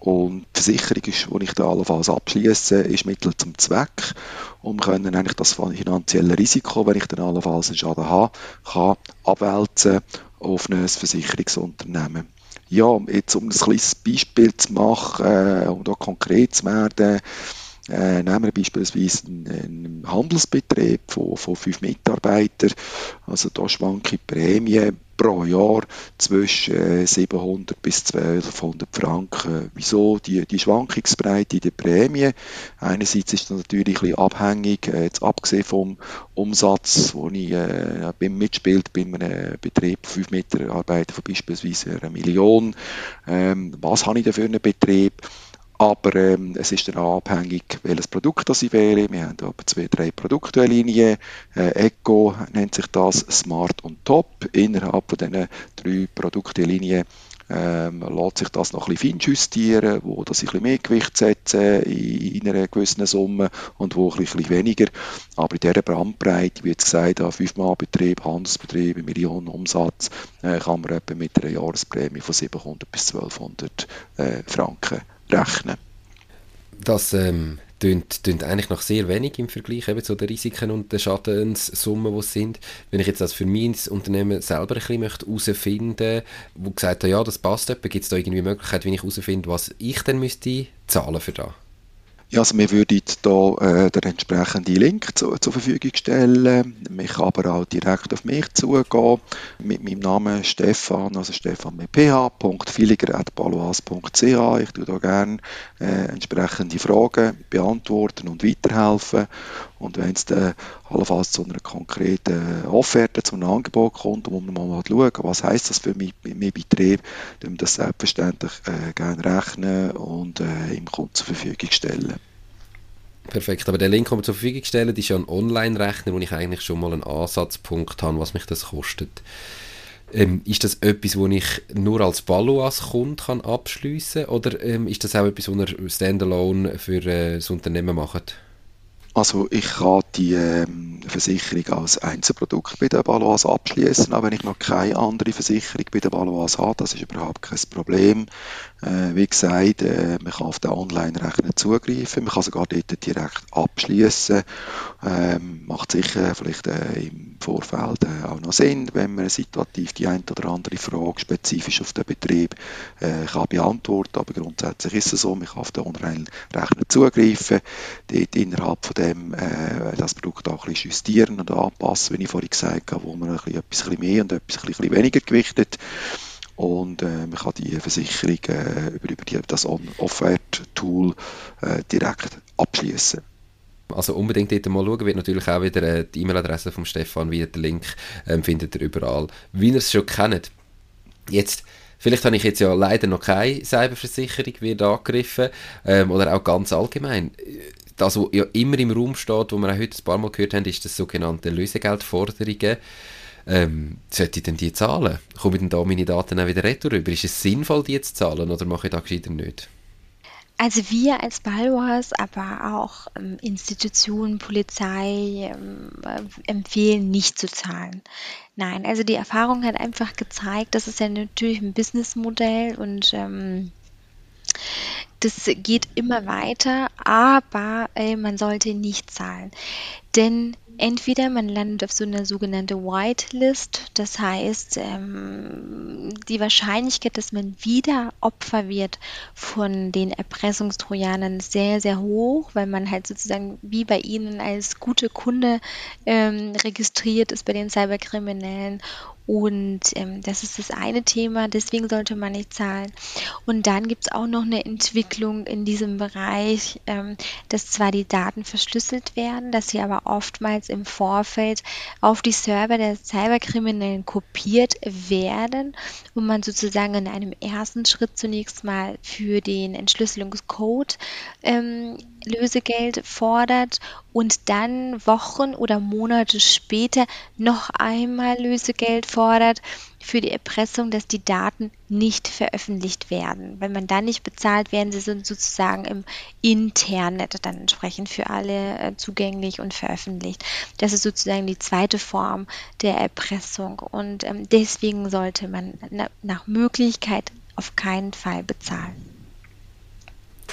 Und die Versicherung, ist, die ich da allenfalls abschließe, ist Mittel zum Zweck, um können eigentlich das finanzielle Risiko, wenn ich dann allenfalls einen Schaden habe, kann abwälzen auf ein Versicherungsunternehmen. Ja, jetzt um ein kleines Beispiel zu machen, äh, um da konkret zu werden, äh, nehmen wir beispielsweise einen, einen Handelsbetrieb von, von fünf Mitarbeitern. Also da schwankt die Prämie pro Jahr zwischen 700 äh, bis 1200 Franken. Wieso die, die Schwankungsbreite der Prämie? Einerseits ist das natürlich ein abhängig, äh, jetzt abgesehen vom Umsatz, wo ich äh, bin mitspielt bei einem Betrieb, fünf Mitarbeiter von beispielsweise einer Million. Ähm, was habe ich denn für einen Betrieb? Aber ähm, es ist dann auch abhängig, welches Produkt das ich wähle. Wir haben etwa zwei, drei Produktlinien. Äh, Eco nennt sich das, Smart und Top. Innerhalb von diesen drei Produktlinien ähm, lässt sich das noch ein bisschen feinjustieren, wo das ein bisschen mehr Gewicht setzen in, in einer gewissen Summe und wo ein bisschen weniger. Aber in dieser Brandbreite, wie jetzt gesagt, an Fünfmalbetrieb, Handelsbetrieb, Millionen Umsatz, äh, kann man etwa mit einer Jahresprämie von 700 bis 1200 äh, Franken rechnen. Das ähm, tönt, tönt eigentlich noch sehr wenig im Vergleich eben zu den Risiken und den Schadenssummen, die es sind. Wenn ich jetzt das für mein Unternehmen selber ein bisschen herausfinden möchte, wo gesagt hat, ja, das passt gibt es da irgendwie Möglichkeit, wie ich herausfinde, was ich dann müsste zahlen für das? Ja, also wir würden hier äh, den entsprechenden Link zu, zur Verfügung stellen. Man kann aber auch direkt auf mich zugehen mit meinem Namen Stefan, also Stefan mit ph.filiger.paloas.ch. Ich tue da gerne äh, entsprechende Fragen beantworten und weiterhelfen. Und wenn es dann allenfalls zu einer konkreten Offerte, zu einem Angebot kommt, man mal schauen was heißt das für meinen Betrieb, dann das selbstverständlich äh, gerne rechnen und äh, im Kunden zur Verfügung stellen. Perfekt, aber der Link, den wir zur Verfügung stellen, ist ja ein Online-Rechner, wo ich eigentlich schon mal einen Ansatzpunkt habe, was mich das kostet. Ähm, ist das etwas, wo ich nur als Balloas-Kunde abschliessen kann oder ähm, ist das auch etwas, was ihr standalone für äh, das Unternehmen macht? Also ich kann die ähm, Versicherung als Einzelprodukt bei der Baloise abschließen, auch wenn ich noch keine andere Versicherung bei der Baloise habe, das ist überhaupt kein Problem. Äh, wie gesagt, äh, man kann auf den Online-Rechner zugreifen, man kann sogar dort direkt abschließen. Ähm, macht sicher vielleicht äh, im Vorfeld äh, auch noch Sinn, wenn man situativ die eine oder andere Frage spezifisch auf den Betrieb äh, kann beantworten. Aber grundsätzlich ist es so, man kann auf den Online-Rechner zugreifen, dort innerhalb von dem äh, das Produkt auch ein bisschen justieren und anpassen, wie ich vorhin gesagt habe, wo man ein bisschen, etwas mehr und etwas weniger gewichtet und äh, man kann die Versicherung äh, über, über die, das Offert-Tool äh, direkt abschließen. Also unbedingt dort mal schauen, wird natürlich auch wieder äh, die E-Mail-Adresse von Stefan, wie der Link ähm, findet ihr überall, wie ihr es schon kennt. Jetzt Vielleicht habe ich jetzt ja leider noch keine Cyberversicherung wird angegriffen ähm, oder auch ganz allgemein das, was ja immer im Raum steht, wo wir auch heute ein paar Mal gehört haben, ist das sogenannte Lösegeldforderungen. Ähm, sollte ich denn die zahlen? Komme ich denn da meine Daten auch wieder retour rüber? Ist es sinnvoll, die zu zahlen oder mache ich das gescheiter nicht? Also wir als Balwas, aber auch ähm, Institutionen, Polizei ähm, äh, empfehlen nicht zu zahlen. Nein, also die Erfahrung hat einfach gezeigt, das ist ja natürlich ein Businessmodell und ähm, das geht immer weiter, aber äh, man sollte nicht zahlen. Denn entweder man landet auf so einer sogenannten Whitelist, das heißt, ähm, die Wahrscheinlichkeit, dass man wieder Opfer wird von den Erpressungstrojanern ist sehr, sehr hoch, weil man halt sozusagen wie bei ihnen als gute Kunde ähm, registriert ist bei den Cyberkriminellen und ähm, das ist das eine Thema, deswegen sollte man nicht zahlen. Und dann gibt es auch noch eine Entwicklung in diesem Bereich, ähm, dass zwar die Daten verschlüsselt werden, dass sie aber oftmals im Vorfeld auf die Server der Cyberkriminellen kopiert werden und man sozusagen in einem ersten Schritt zunächst mal für den Entschlüsselungscode ähm, Lösegeld fordert und dann Wochen oder Monate später noch einmal Lösegeld fordert für die Erpressung, dass die Daten nicht veröffentlicht werden. Wenn man dann nicht bezahlt, werden sie sozusagen im Internet dann entsprechend für alle äh, zugänglich und veröffentlicht. Das ist sozusagen die zweite Form der Erpressung und ähm, deswegen sollte man nach Möglichkeit auf keinen Fall bezahlen.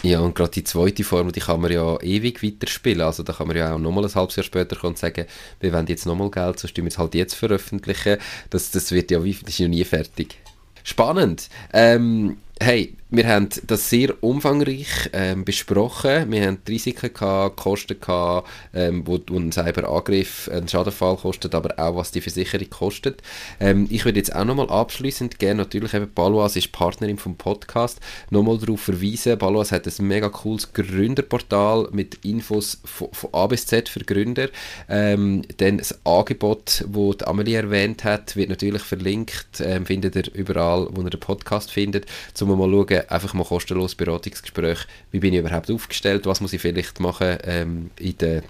Ja, und gerade die zweite Form, die kann man ja ewig weiterspielen. Also da kann man ja auch nochmal ein halbes Jahr später kommen und sagen, wir wollen jetzt nochmal Geld, sonst tun wir es halt jetzt veröffentlichen. Das, das wird ja, das ist ja nie fertig. Spannend. Ähm, hey, wir haben das sehr umfangreich ähm, besprochen. Wir haben die Risiken gehabt, Kosten gehabt, ähm, wo, wo ein Cyberangriff, ein Schadenfall kostet, aber auch was die Versicherung kostet. Ähm, ich würde jetzt auch nochmal abschließend gerne natürlich eben Balois ist Partnerin vom Podcast, nochmal darauf verweisen. Balois hat ein mega cooles Gründerportal mit Infos von, von A bis Z für Gründer. Ähm, dann das Angebot, das Amelie erwähnt hat, wird natürlich verlinkt, ähm, findet ihr überall, wo ihr den Podcast findet, um mal schauen, einfach mal kostenlos Beratungsgespräch, wie bin ich überhaupt aufgestellt, was muss ich vielleicht machen ähm, in der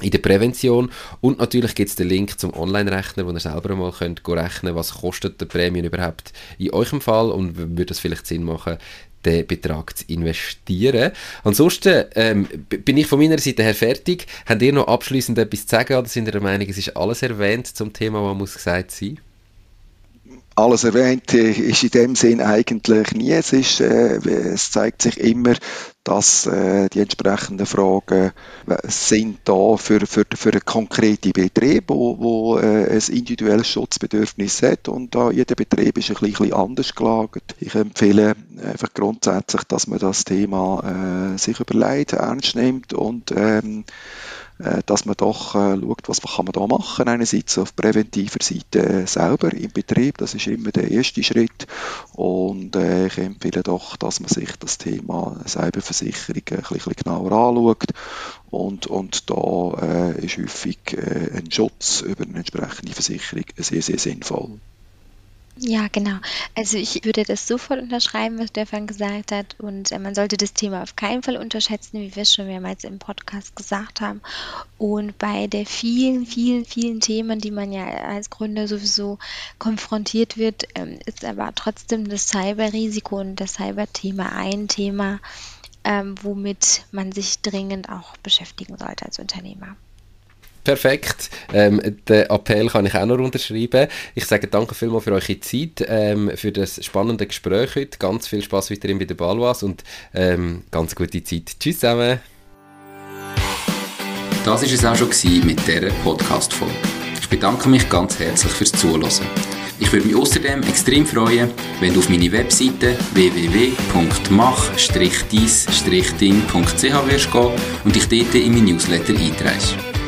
in der Prävention und natürlich gibt es den Link zum Online-Rechner, wo ihr selber mal könnt rechnen was kostet der Prämien überhaupt in eurem Fall und würde es vielleicht Sinn machen, den Betrag zu investieren. Ansonsten ähm, bin ich von meiner Seite her fertig. Habt ihr noch abschließend etwas zu sagen oder sind ihr der Meinung, es ist alles erwähnt zum Thema, was muss gesagt sein? Alles erwähnt ist in dem Sinn eigentlich nie. Es, ist, äh, es zeigt sich immer, dass äh, die entsprechenden Fragen äh, sind da für, für, für einen konkreten Betrieb, wo, wo äh, ein individuelles Schutzbedürfnis hat und da jeder Betrieb ist ein bisschen anders gelagert. Ich empfehle einfach grundsätzlich, dass man das Thema äh, sich überlegt, ernst nimmt und ähm, äh, dass man doch äh, schaut, was kann man da machen. Einerseits auf präventiver Seite selber im Betrieb, das ist immer der erste Schritt. Und äh, ich empfehle doch, dass man sich das Thema Cyberversicherung ein bisschen genauer anschaut. Und, und da äh, ist häufig äh, ein Schutz über eine entsprechende Versicherung sehr, sehr sinnvoll. Ja, genau. Also ich würde das sofort unterschreiben, was Stefan gesagt hat. Und äh, man sollte das Thema auf keinen Fall unterschätzen, wie wir es schon mehrmals im Podcast gesagt haben. Und bei der vielen, vielen, vielen Themen, die man ja als Gründer sowieso konfrontiert wird, ähm, ist aber trotzdem das Cyberrisiko und das Cyberthema ein Thema, ähm, womit man sich dringend auch beschäftigen sollte als Unternehmer. Perfekt. Ähm, den Appell kann ich auch noch unterschreiben. Ich sage danke vielmals für eure Zeit, ähm, für das spannende Gespräch heute. Ganz viel Spaß weiterhin bei der Balwas und ähm, ganz gute Zeit. Tschüss zusammen. Das war es auch schon mit dieser Podcast-Folge. Ich bedanke mich ganz herzlich fürs Zuhören. Ich würde mich außerdem extrem freuen, wenn du auf meine Webseite www.mach-dies-ding.ch wirst gehen und dich dort in mein Newsletter einträgst.